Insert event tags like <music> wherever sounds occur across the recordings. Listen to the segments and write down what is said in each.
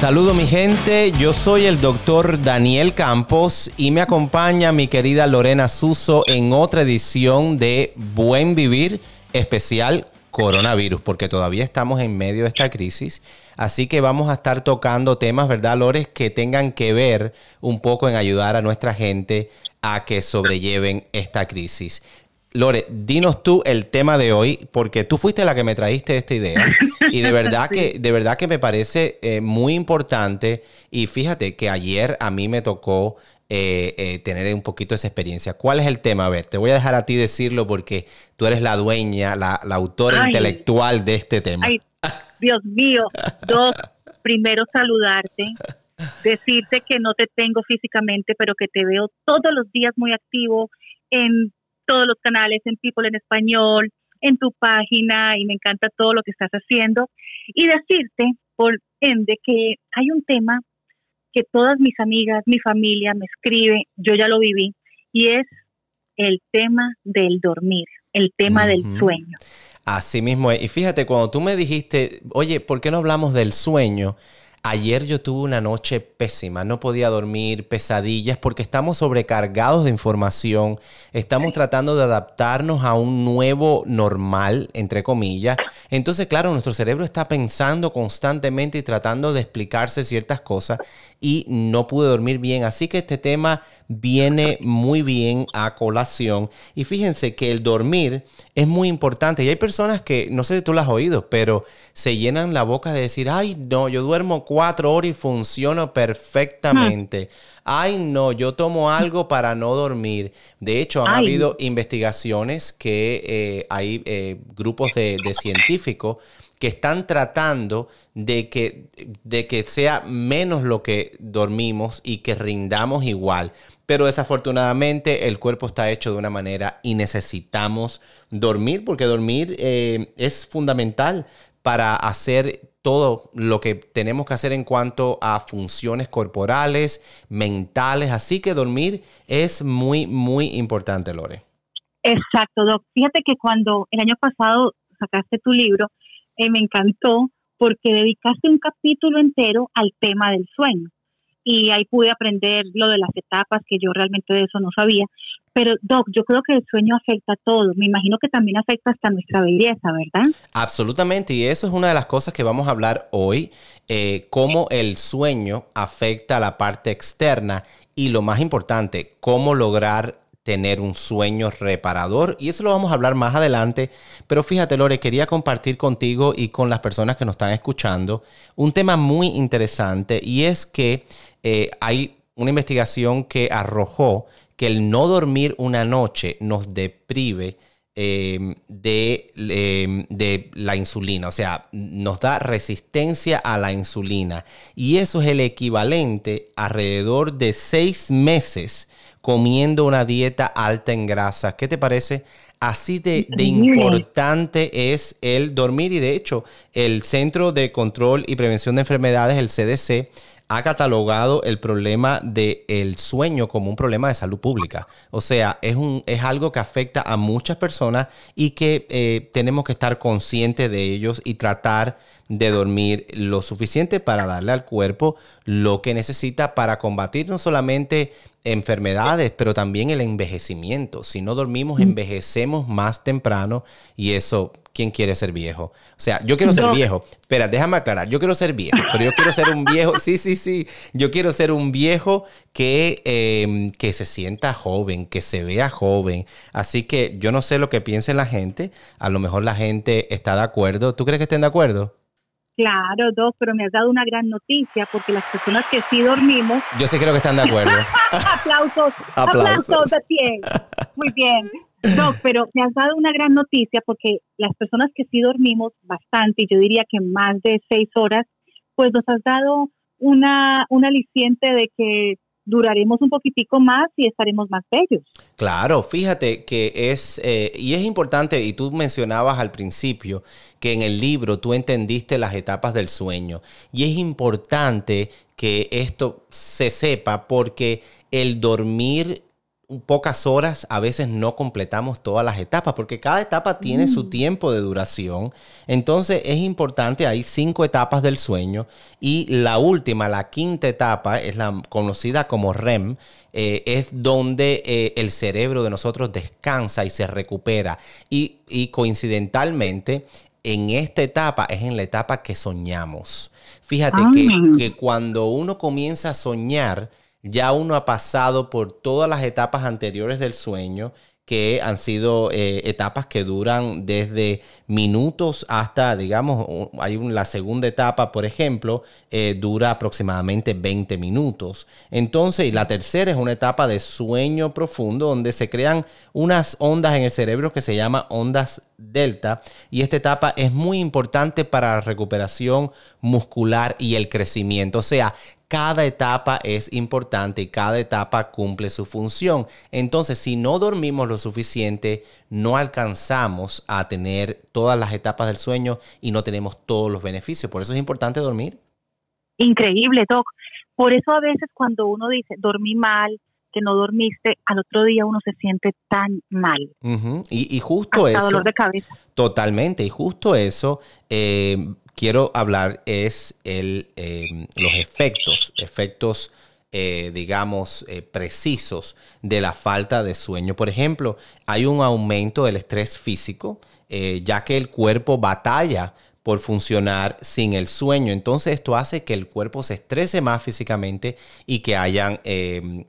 Saludo mi gente, yo soy el doctor Daniel Campos y me acompaña mi querida Lorena Suso en otra edición de Buen Vivir especial coronavirus, porque todavía estamos en medio de esta crisis. Así que vamos a estar tocando temas, ¿verdad, Lores? Que tengan que ver un poco en ayudar a nuestra gente a que sobrelleven esta crisis. Lore, dinos tú el tema de hoy, porque tú fuiste la que me trajiste esta idea <laughs> y de verdad <laughs> que de verdad que me parece eh, muy importante y fíjate que ayer a mí me tocó eh, eh, tener un poquito esa experiencia. ¿Cuál es el tema? A ver, te voy a dejar a ti decirlo porque tú eres la dueña, la, autora intelectual de este tema. Ay, Dios mío, dos, primero saludarte, decirte que no te tengo físicamente, pero que te veo todos los días muy activo en todos los canales, en People en Español, en tu página, y me encanta todo lo que estás haciendo. Y decirte, por ende, que hay un tema que todas mis amigas, mi familia me escribe, yo ya lo viví, y es el tema del dormir, el tema del sueño. Así mismo es. Y fíjate, cuando tú me dijiste, oye, ¿por qué no hablamos del sueño? Ayer yo tuve una noche pésima, no podía dormir, pesadillas, porque estamos sobrecargados de información, estamos tratando de adaptarnos a un nuevo normal, entre comillas. Entonces, claro, nuestro cerebro está pensando constantemente y tratando de explicarse ciertas cosas y no pude dormir bien. Así que este tema viene muy bien a colación. Y fíjense que el dormir es muy importante. Y hay personas que, no sé si tú las has oído, pero se llenan la boca de decir, ay, no, yo duermo cuatro horas y funciono perfectamente. Ay, no, yo tomo algo para no dormir. De hecho, han habido investigaciones que eh, hay eh, grupos de, de científicos que están tratando de que, de que sea menos lo que dormimos y que rindamos igual. Pero desafortunadamente el cuerpo está hecho de una manera y necesitamos dormir porque dormir eh, es fundamental para hacer todo lo que tenemos que hacer en cuanto a funciones corporales, mentales. Así que dormir es muy, muy importante, Lore. Exacto, Doc. Fíjate que cuando el año pasado sacaste tu libro, eh, me encantó porque dedicaste un capítulo entero al tema del sueño. Y ahí pude aprender lo de las etapas, que yo realmente de eso no sabía. Pero, Doc, yo creo que el sueño afecta a todo. Me imagino que también afecta hasta nuestra belleza, ¿verdad? Absolutamente. Y eso es una de las cosas que vamos a hablar hoy, eh, cómo el sueño afecta a la parte externa y lo más importante, cómo lograr tener un sueño reparador. Y eso lo vamos a hablar más adelante. Pero fíjate, Lore, quería compartir contigo y con las personas que nos están escuchando un tema muy interesante y es que eh, hay una investigación que arrojó que el no dormir una noche nos deprive de, em, de, la insulina, o sea, nos da resistencia a la insulina. Y eso es el equivalente alrededor de seis meses comiendo una dieta alta en grasa. ¿Qué te parece? Así de, importante es el dormir y de hecho el Centro de Control y Prevención de Enfermedades, el CDC, ha catalogado el problema del sueño como un problema de salud pública. O sea, es, un, es algo que afecta a muchas personas y que eh, tenemos que estar conscientes de ellos y tratar de dormir lo suficiente para darle al cuerpo lo que necesita para combatir no solamente enfermedades, pero también el envejecimiento. Si no dormimos, mm. envejecemos más temprano y eso, ¿quién quiere ser viejo? O sea, yo quiero ser viejo. Espera, déjame aclarar. Yo quiero ser viejo, pero yo quiero ser un viejo. Sí, sí, sí. Yo quiero ser un viejo que, em, que se sienta joven, que se vea joven. Así que yo no sé lo que piense la gente. A lo mejor la gente está de acuerdo. ¿Tú crees que estén de acuerdo? Claro, dos, pero me has dado una gran noticia porque las personas que sí dormimos. Yo sí creo que están de acuerdo. <laughs> aplausos, aplausos, de pie. Muy bien. No, pero me has dado una gran noticia porque las personas que sí dormimos bastante, yo diría que más de seis horas, pues nos has dado una, un aliciente de que duraremos un poquitico más y estaremos más bellos. Claro, fíjate que es, eh, y es importante, y tú mencionabas al principio que en el libro tú entendiste las etapas del sueño, y es importante que esto se sepa porque el dormir pocas horas, a veces no completamos todas las etapas, porque cada etapa tiene su mm. tiempo de duración. Entonces es importante, hay cinco etapas del sueño y la última, la quinta etapa, es la conocida como REM, eh, es donde eh, el cerebro de nosotros descansa y se recupera. Y, y coincidentalmente, en esta etapa es en la etapa que soñamos. Fíjate que, ah. que cuando uno comienza a soñar, ya uno ha pasado por todas las etapas anteriores del sueño que han sido eh, etapas que duran desde minutos hasta, digamos, hay la segunda etapa, por ejemplo, eh, dura aproximadamente 20 minutos. Entonces, y la tercera es una etapa de sueño profundo donde se crean unas ondas en el cerebro que se llaman ondas delta y esta etapa es muy importante para la recuperación muscular y el crecimiento. O sea, cada etapa es importante y cada etapa cumple su función. Entonces, si no dormimos lo suficiente, no alcanzamos a tener todas las etapas del sueño y no tenemos todos los beneficios. Por eso es importante dormir. Increíble, Doc. Por eso a veces cuando uno dice dormí mal, que no dormiste, al otro día uno se siente tan mal. y, justo eso. dolor de cabeza. Totalmente. Y justo eso eh, quiero hablar es el, em, los efectos, efectos, eh, digamos, eh, precisos de la falta de sueño. Por ejemplo, hay un aumento del estrés físico, eh, ya que el cuerpo batalla por funcionar sin el sueño. Entonces esto hace que el cuerpo se estrese más físicamente y que hayan em,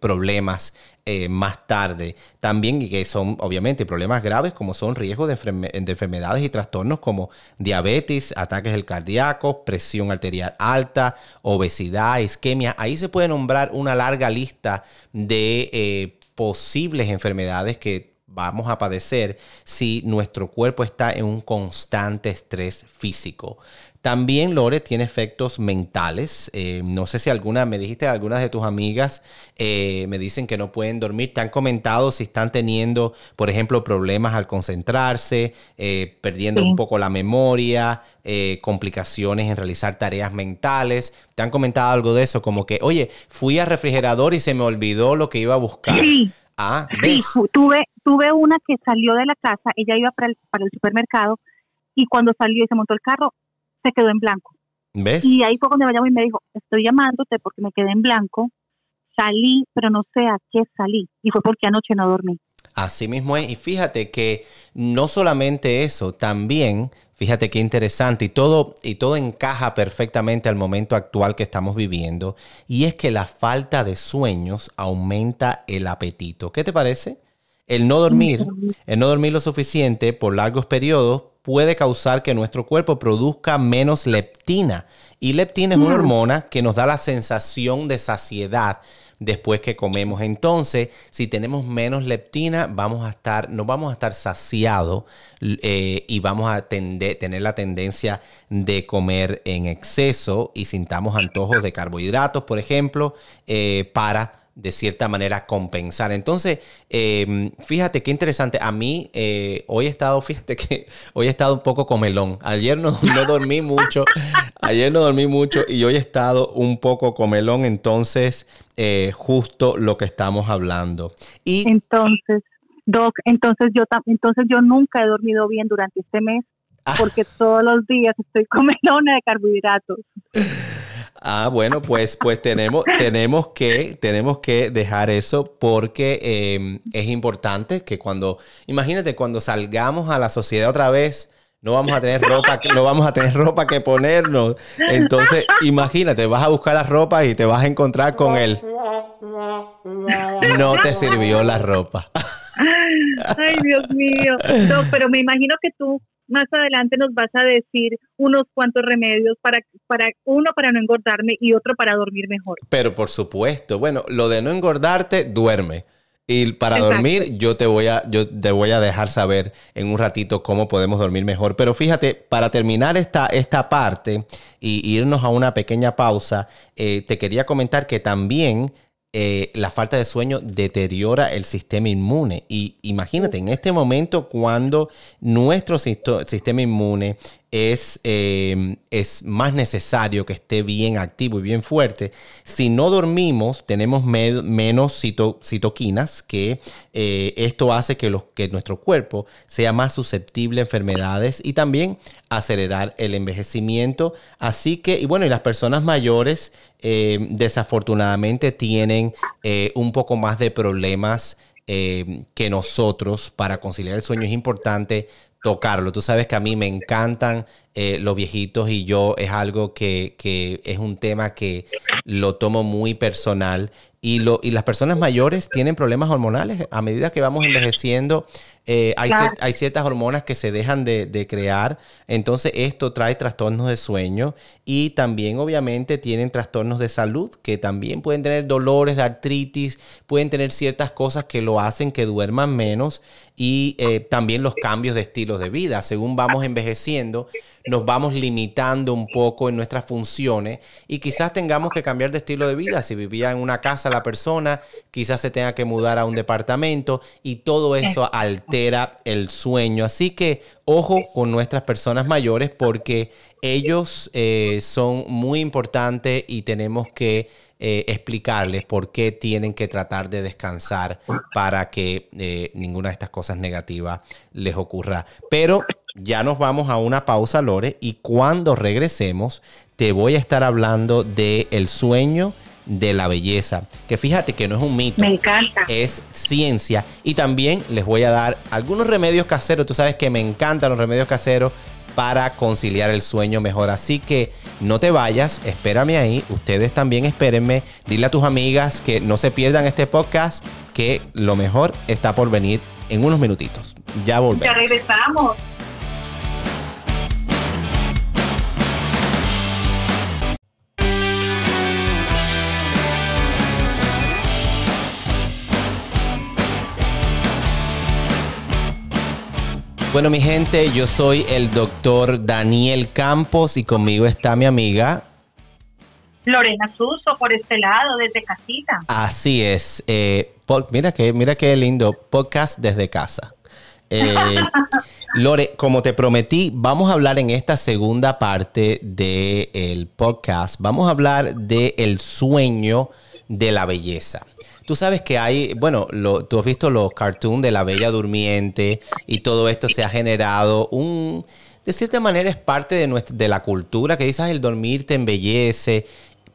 problemas eh, más tarde. También, y que son obviamente problemas graves como son riesgos de, enfermedades y trastornos como diabetes, ataques del cardíaco, presión arterial alta, obesidad, isquemia. Ahí se puede nombrar una larga lista de eh, posibles enfermedades que vamos a padecer si nuestro cuerpo está en un constante estrés físico. También, Lore, tiene efectos mentales. Eh, no sé si alguna, me dijiste, algunas de tus amigas eh, me dicen que no pueden dormir. ¿Te han comentado si están teniendo, por ejemplo, problemas al concentrarse, eh, perdiendo un poco la memoria, complicaciones en realizar tareas mentales? ¿Te han comentado algo de eso? Como que, oye, fui al refrigerador y se me olvidó lo que iba a buscar. Sí. Ah, sí, tuve, tuve una que salió de la casa, ella iba para el, para el supermercado y cuando salió y se montó el carro, se quedó en blanco. ¿Ves? Y ahí fue cuando me llamó y me dijo, estoy llamándote porque me quedé en blanco, salí, pero no sé a qué salí. Y fue porque anoche no dormí. Así mismo es. Y fíjate que no solamente eso, también, fíjate qué interesante, y todo, y todo encaja perfectamente al momento actual que estamos viviendo, y es que la falta de sueños aumenta el apetito. ¿Qué te parece? El no dormir, el no dormir lo suficiente por largos periodos puede causar que nuestro cuerpo produzca menos leptina. Y leptina es una hormona que nos da la sensación de saciedad después que comemos. Entonces, si tenemos menos leptina, vamos a estar, no vamos a estar saciados eh, y vamos a tener la tendencia de comer en exceso y sintamos antojos de carbohidratos, por ejemplo, eh, para de cierta manera compensar. Entonces, em, fíjate qué interesante. A mí eh, hoy he estado, <laughs> fíjate que hoy he estado un poco comelón. Ayer no, no dormí mucho, ayer no dormí mucho y hoy he estado un poco comelón. Entonces, eh, justo lo que estamos hablando. Y entonces, Doc, entonces yo, entonces yo nunca he dormido bien durante este mes ah. porque todos los días estoy <laughs> comelona de carbohidratos. Ah, bueno, pues, pues tenemos, tenemos, que, tenemos que dejar eso porque em, es importante que cuando, imagínate, cuando salgamos a la sociedad otra vez, no vamos a tener ropa, no vamos a tener ropa que ponernos. Entonces, imagínate, vas a buscar la ropa y te vas a encontrar con él. No te sirvió la ropa. Ay, Dios mío. No, pero me imagino que tú más adelante nos vas a decir unos cuantos remedios para, para uno para no engordarme y otro para dormir mejor. Pero por supuesto, bueno, lo de no engordarte, duerme. Y para dormir, yo te voy a, yo te voy a dejar saber en un ratito cómo podemos dormir mejor. Pero fíjate, para terminar esta, esta parte y irnos a una pequeña pausa, eh, te quería comentar que también eh, la falta de sueño deteriora el sistema inmune. Y imagínate, en este momento cuando nuestro sistema inmune es, eh, es más necesario que esté bien activo y bien fuerte. Si no dormimos, tenemos menos citoquinas, que eh, esto hace que, los, que nuestro cuerpo sea más susceptible a enfermedades y también acelerar el envejecimiento. Así que, y bueno, y las personas mayores eh, desafortunadamente tienen un poco más de problemas que nosotros para conciliar el sueño. Es importante tocarlo. Tú sabes que a mí me encantan eh, los viejitos y yo es algo que, que, es un tema que lo tomo muy personal. Y, lo, y las personas mayores tienen problemas hormonales. A medida que vamos envejeciendo, eh, hay, hay, ciertas hormonas que se dejan de, crear, entonces esto trae trastornos de sueño y también obviamente tienen trastornos de salud que también pueden tener dolores de artritis, pueden tener ciertas cosas que lo hacen que duerman menos y eh, también los cambios de estilos de vida. Según vamos envejeciendo, nos vamos limitando un poco en nuestras funciones y quizás tengamos que cambiar de estilo de vida. Si vivía en una casa la persona, quizás se tenga que mudar a un departamento y todo eso altera el sueño. Así que ojo con nuestras personas mayores porque ellos eh, son muy importantes y tenemos que eh, explicarles por qué tienen que tratar de descansar para que eh, ninguna de estas cosas negativas les ocurra. Pero ya nos vamos a una pausa, Lore, y cuando regresemos te voy a estar hablando de el sueño de la belleza, que fíjate que no es un mito, Me encanta. es ciencia. Y también les voy a dar algunos remedios caseros, tú sabes que me encantan los remedios caseros para conciliar el sueño mejor. Así que no te vayas, espérame ahí, ustedes también espérenme, dile a tus amigas que no se pierdan este podcast, que lo mejor está por venir en unos minutitos. Ya volvemos. Ya regresamos. Bueno, mi gente, yo soy el doctor Daniel Campos y conmigo está mi amiga. Lorena Suso, por este lado, desde casita. Así es. Eh, mira, que, mira qué lindo, podcast desde casa. Eh, <laughs> Lore, como te prometí, vamos a hablar en esta segunda parte del podcast, vamos a hablar del sueño de la belleza. Tú sabes que hay, bueno, lo, tú has visto los cartoons de la Bella Durmiente y todo esto se ha generado un, de cierta manera es parte de, nuestra, de la cultura que dices el dormir te embellece,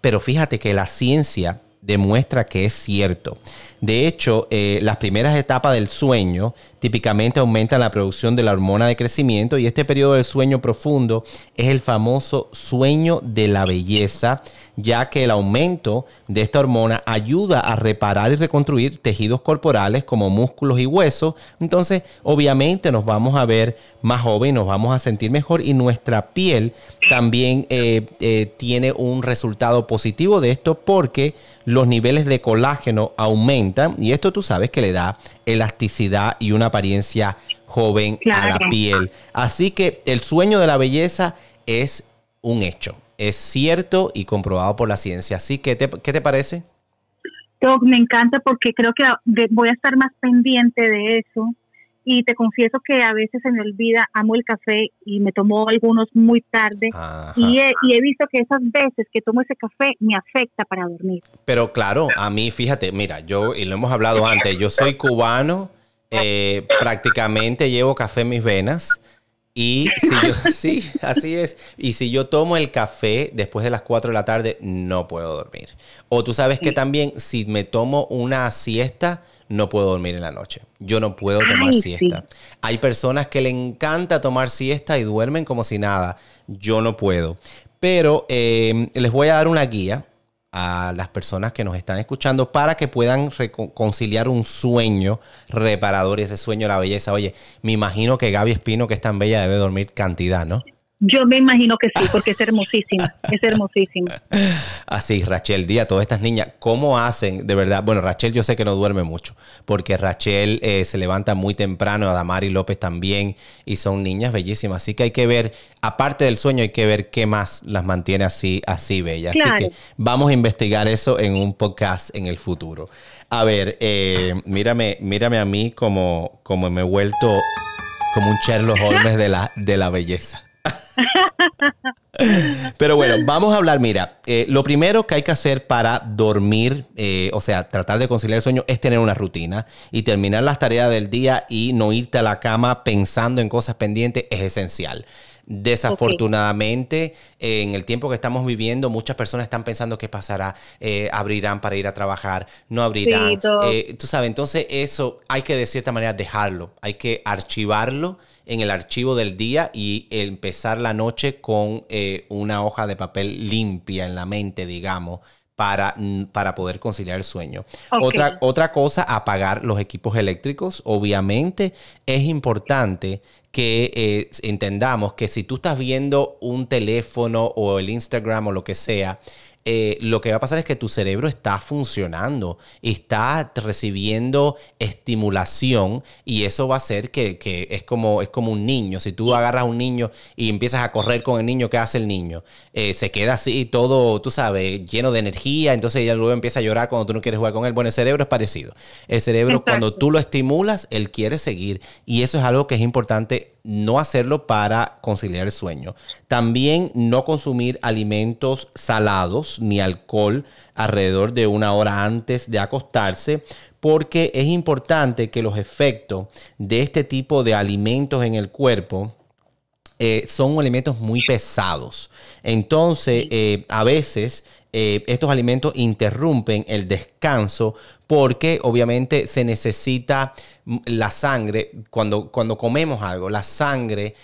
pero fíjate que la ciencia demuestra que es cierto. De hecho, eh, las primeras etapas del sueño típicamente aumentan la producción de la hormona de crecimiento y este periodo del sueño profundo es el famoso sueño de la belleza, ya que el aumento de esta hormona ayuda a reparar y reconstruir tejidos corporales como músculos y huesos. Entonces, obviamente nos vamos a ver más jóvenes, nos vamos a sentir mejor y nuestra piel también eh, eh, tiene un resultado positivo de esto porque los niveles de colágeno aumentan y esto tú sabes que le da elasticidad y una apariencia joven a la piel. Así que el sueño de la belleza es un hecho, es cierto y comprobado por la ciencia. Así que, ¿qué te parece? me encanta porque creo que voy a estar más pendiente de eso y te confieso que a veces se me olvida, amo el café y me tomo algunos muy tarde y he, y he, visto que esas veces que tomo ese café me afecta para dormir. Pero claro, a mí, fíjate, mira, yo, y lo hemos hablado antes, yo soy cubano, eh, prácticamente llevo café en mis venas. Y si yo, <laughs> sí, así es. Y si yo tomo el café después de las 4 de la tarde, no puedo dormir. O tú sabes que también si me tomo una siesta, no puedo dormir en la noche. Yo no puedo tomar siesta. Hay personas que le encanta tomar siesta y duermen como si nada. Yo no puedo. Pero eh, les voy a dar una guía a las personas que nos están escuchando para que puedan conciliar un sueño reparador y ese sueño la belleza. Oye, me imagino que Gaby Espino, que es tan bella, debe dormir cantidad, ¿no? Yo me imagino que sí, porque es hermosísima, es hermosísima. <laughs> Así, Rachel Díaz, todas estas niñas, ¿cómo hacen de verdad? Bueno, Rachel yo sé que no duerme mucho, porque Rachel eh, se levanta muy temprano, Adamari López también, y son niñas bellísimas. Así que hay que ver, aparte del sueño, hay que ver qué más las mantiene así, así bellas. Así que vamos a investigar eso en un podcast en el futuro. A ver, eh, mírame, mírame a mí como, como me he vuelto como un Sherlock Holmes de la, de la belleza. <laughs> Pero bueno, vamos a hablar, mira, eh, lo primero que hay que hacer para dormir, eh, o sea, tratar de conciliar el sueño, es tener una rutina y terminar las tareas del día y no irte a la cama pensando en cosas pendientes es esencial. Desafortunadamente, en el tiempo que estamos viviendo, muchas personas están pensando qué pasará, eh, abrirán para ir a trabajar, no abrirán. tú sabes, entonces eso hay que de cierta manera dejarlo, hay que archivarlo en el archivo del día y empezar la noche con eh, una hoja de papel limpia en la mente, digamos, para, para poder conciliar el sueño. Otra, otra cosa, apagar los equipos eléctricos. Obviamente es importante que eh, entendamos que si tú estás viendo un teléfono o el Instagram o lo que sea, eh, lo que va a pasar es que tu cerebro está funcionando, está recibiendo estimulación y eso va a hacer que, es, como, es como un niño. Si tú agarras a un niño y empiezas a correr con el niño, ¿qué hace el niño? Eh, se queda así todo, tú sabes, lleno de energía, entonces ella luego empieza a llorar cuando tú no quieres jugar con él. Bueno, el cerebro es parecido. El cerebro cuando tú lo estimulas, él quiere seguir y eso es algo que es importante no hacerlo para conciliar el sueño. También no consumir alimentos salados ni alcohol alrededor de una hora antes de acostarse, porque es importante que los efectos de este tipo de alimentos en el cuerpo eh, son alimentos muy pesados. Entonces, eh, a veces eh, estos alimentos interrumpen el descanso porque obviamente se necesita mm, la sangre, cuando, cuando comemos algo, la sangre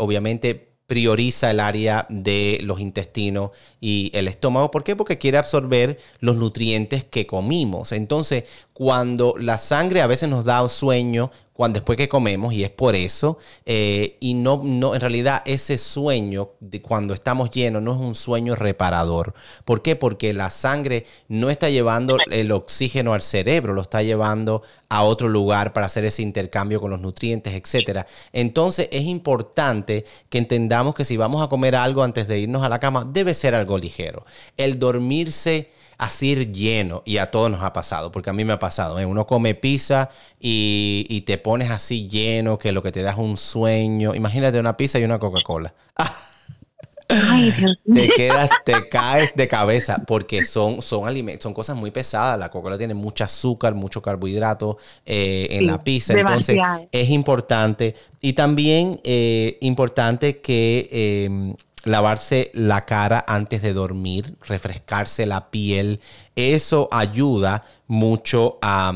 obviamente prioriza el área de los intestinos y el estómago. ¿Por qué? Porque quiere absorber los nutrientes que comimos. Entonces, cuando la sangre a veces nos da sueño cuando después que comemos y es por eso eh, y no no en realidad ese sueño de cuando estamos llenos no es un sueño reparador. ¿por qué? porque la sangre no está llevando el oxígeno al cerebro lo está llevando a otro lugar para hacer ese intercambio con los nutrientes etcétera. Entonces es importante que entendamos que si vamos a comer algo antes de irnos a la cama debe ser algo ligero. El dormirse así lleno y a todos nos ha pasado, porque a mí me ha pasado. ¿eh? Uno come pizza y, te pones así lleno que lo que te da es un sueño. Imagínate una pizza y una Coca-Cola. <laughs> <laughs> Te quedas, te caes de cabeza porque son, son alimentos, son cosas muy pesadas. La Coca-Cola tiene mucho azúcar, mucho carbohidrato eh, en la pizza. Entonces es importante. Y también eh, importante que lavarse la cara antes de dormir, refrescarse la piel. Eso ayuda mucho a,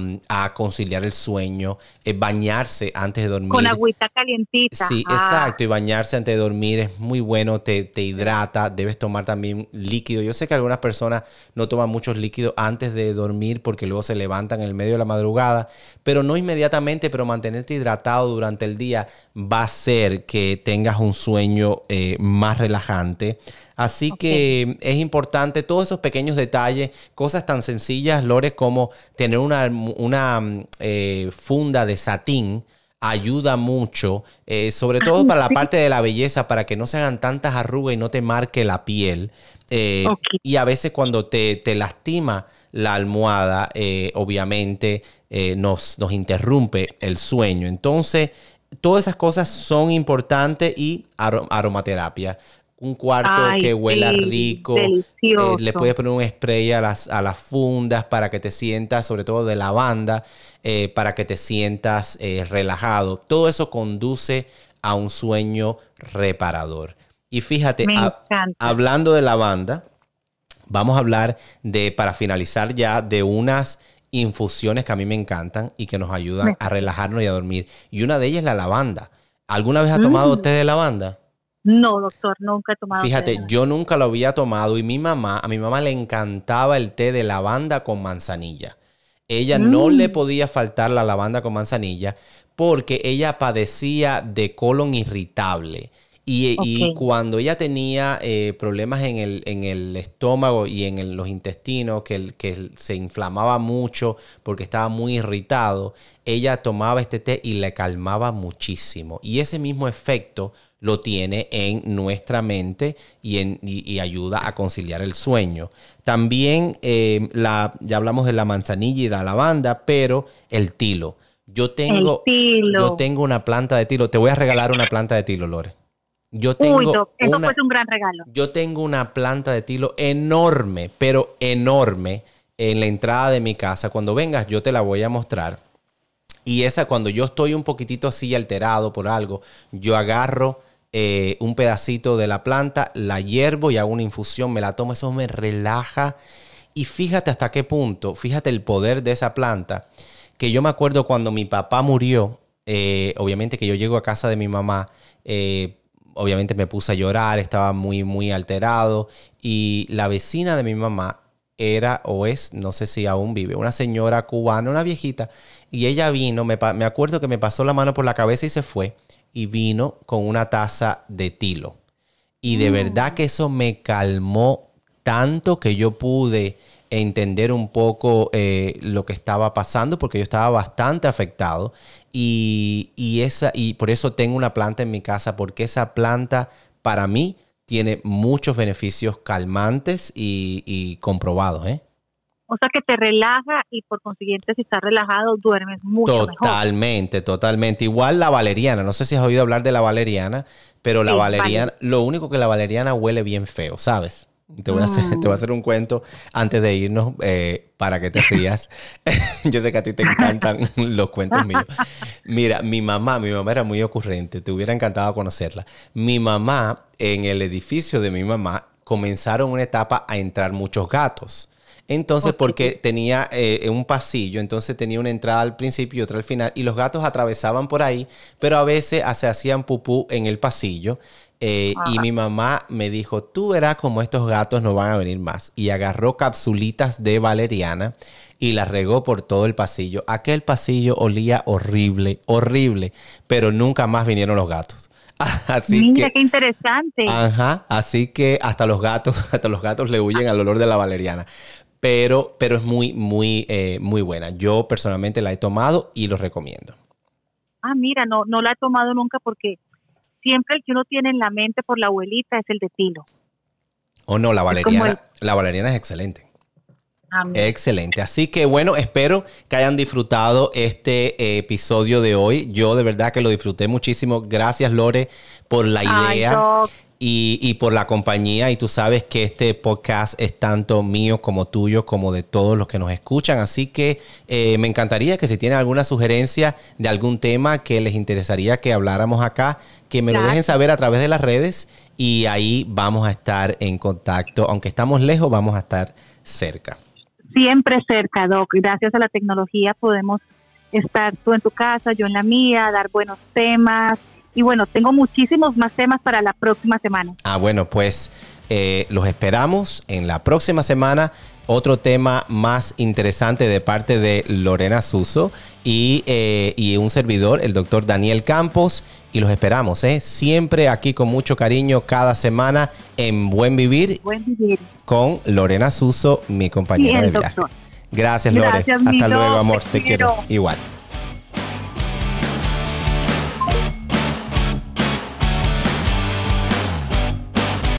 conciliar el sueño, eh, bañarse antes de dormir. Con agüita calientita. Sí, ah. exacto, y bañarse antes de dormir es muy bueno, te, te, hidrata, debes tomar también líquido. Yo sé que algunas personas no toman muchos líquidos antes de dormir porque luego se levantan en el medio de la madrugada, pero no inmediatamente, pero mantenerte hidratado durante el día va a hacer que tengas un sueño eh, más relajante. Así que es importante todos esos pequeños detalles, cosas tan sencillas, Lore, como tener una, una eh, funda de satín ayuda mucho, eh, sobre todo para la parte de la belleza, para que no se hagan tantas arrugas y no te marque la piel. Eh, y a veces cuando te, te lastima la almohada, obviamente nos, nos interrumpe el sueño. Entonces, todas esas cosas son importantes y aromaterapia un cuarto que huela rico. Eh, le puedes poner un spray a las, a las fundas para que te sientas, sobre todo de lavanda, eh, para que te sientas eh, relajado. Todo eso conduce a un sueño reparador. Y fíjate, hablando de lavanda, vamos a hablar de, para finalizar ya, de unas infusiones que a mí me encantan y que nos ayudan a relajarnos y a dormir. Y una de ellas es la lavanda. ¿Alguna vez ha tomado mm. té de lavanda? No, doctor, nunca he tomado. Fíjate, yo nunca lo había tomado y mi mamá, a mi mamá le encantaba el té de lavanda con manzanilla. Ella no le mm. podía faltar la lavanda con manzanilla porque ella padecía de colon irritable. Y, cuando ella tenía eh, problemas en el, en el, estómago y en los intestinos, que, que se inflamaba mucho porque estaba muy irritado, ella tomaba este té y le calmaba muchísimo. Y ese mismo efecto lo tiene en nuestra mente y, en, ayuda a conciliar el sueño. También eh, la, ya hablamos de la manzanilla y la lavanda, pero el tilo. Yo tengo, yo tengo una planta de tilo. Te voy a regalar una planta de tilo, Lore. Yo tengo eso fue un gran regalo. Yo tengo una planta de tilo enorme, pero enorme, en la entrada de mi casa. Cuando vengas, yo te la voy a mostrar. Y esa, cuando yo estoy un poquitito así alterado por algo, yo agarro eh, un pedacito de la planta, la hiervo y hago una infusión, me la tomo, eso me relaja. Y fíjate hasta qué punto, fíjate el poder de esa planta, que yo me acuerdo cuando mi papá murió, eh, obviamente que yo llego a casa de mi mamá, eh, obviamente me puse a llorar, estaba muy, muy alterado, y la vecina de mi mamá era o es, no sé si aún vive, una señora cubana, una viejita, y ella vino, me, me acuerdo que me pasó la mano por la cabeza y se fue y vino con una taza de tilo. Y de verdad que eso me calmó tanto que yo pude entender un poco eh, lo que estaba pasando porque yo estaba bastante afectado y, esa, y por eso tengo una planta en mi casa porque esa planta para mí tiene muchos beneficios calmantes y, y comprobados. ¿eh? O sea que te relaja y por consiguiente si estás relajado duermes mucho Totalmente, totalmente. Igual la valeriana, no sé si has oído hablar de la valeriana, pero la valeriana, lo único que la valeriana huele bien feo, ¿sabes? Te voy, a hacer, <laughs> te voy a hacer un cuento antes de irnos eh, para que te rías. <laughs> Yo sé que a ti te encantan <laughs> los cuentos míos. Mira, mi mamá, mi mamá era muy ocurrente, te hubiera encantado conocerla. Mi mamá, en el edificio de mi mamá, comenzaron una etapa a entrar muchos gatos. Entonces, porque tenía eh, un pasillo, entonces tenía una entrada al principio y otra al final, y los gatos atravesaban por ahí, pero a veces se hacían pupú en el pasillo. Eh, y mi mamá me dijo, tú verás cómo estos gatos no van a venir más. Y agarró capsulitas de valeriana y las regó por todo el pasillo. Aquel pasillo olía horrible, horrible, pero nunca más vinieron los gatos. <laughs> Así Mira, qué interesante. Ajá, así que hasta los gatos, <laughs> hasta los gatos le huyen al olor de la valeriana pero, pero es muy, muy, eh, muy buena. Yo personalmente la he tomado y lo recomiendo. Ah, mira, no, no la he tomado nunca porque siempre el que uno tiene en la mente por la abuelita es el de tilo. Oh, no, la valeriana, la valeriana es excelente. Excelente. Así que bueno, espero que hayan disfrutado este eh, episodio de hoy. Yo de verdad que lo disfruté muchísimo. Gracias, Lore, por la idea y, por la compañía. Y tú sabes que este podcast es tanto mío como tuyo, como de todos los que nos escuchan. Así que eh, me encantaría que si tienen alguna sugerencia de algún tema que les interesaría que habláramos acá, que me lo dejen saber a través de las redes y ahí vamos a estar en contacto. Aunque estamos lejos, vamos a estar cerca. Siempre cerca, Doc. Gracias a la tecnología podemos estar tú en tu casa, yo en la mía, dar buenos temas y bueno, tengo muchísimos más temas para la próxima semana. Ah, bueno, pues eh, los esperamos en la próxima semana. Otro tema más interesante de parte de Lorena Suso y, eh, y un servidor, el doctor Daniel Campos. Y los esperamos, ¿eh? Siempre aquí con mucho cariño, cada semana en Buen Vivir. Buen Vivir. Con Lorena Suso, mi compañera de viaje. Gracias, Lore. Hasta luego, amor. Te, quiero. Igual.